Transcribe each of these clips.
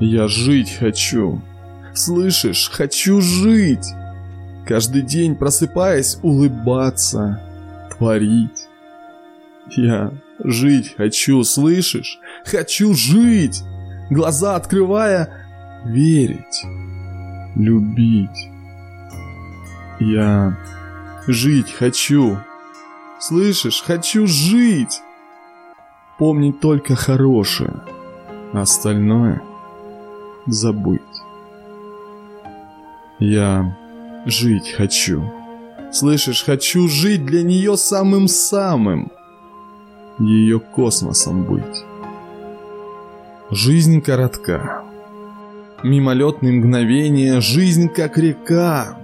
Я жить хочу. Слышишь, хочу жить. Каждый день просыпаясь, улыбаться, творить. Я жить хочу, слышишь? Хочу жить. Глаза открывая, верить, любить. Я жить хочу. Слышишь, хочу жить. Помнить только хорошее, остальное забыть. Я жить хочу. Слышишь, хочу жить для нее самым-самым. Ее космосом быть. Жизнь коротка. Мимолетные мгновения, жизнь как река.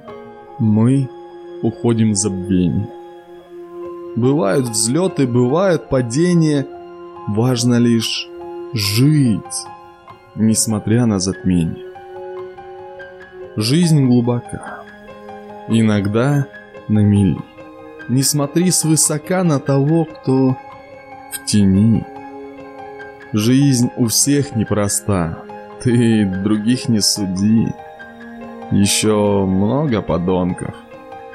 Мы уходим в забвение. Бывают взлеты, бывают падения. Важно лишь жить, несмотря на затмение. Жизнь глубока. Иногда на мили. Не смотри свысока на того, кто в тени. Жизнь у всех непроста. Ты других не суди. Еще много подонков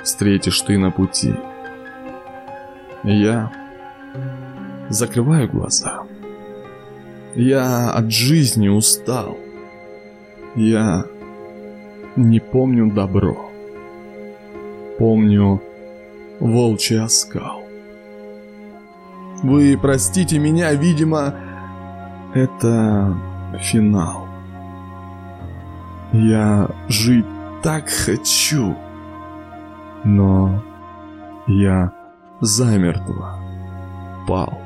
встретишь ты на пути. Я закрываю глаза. Я от жизни устал. Я не помню добро. Помню волчий оскал. Вы простите меня, видимо, это финал. Я жить так хочу, но я замертво пал.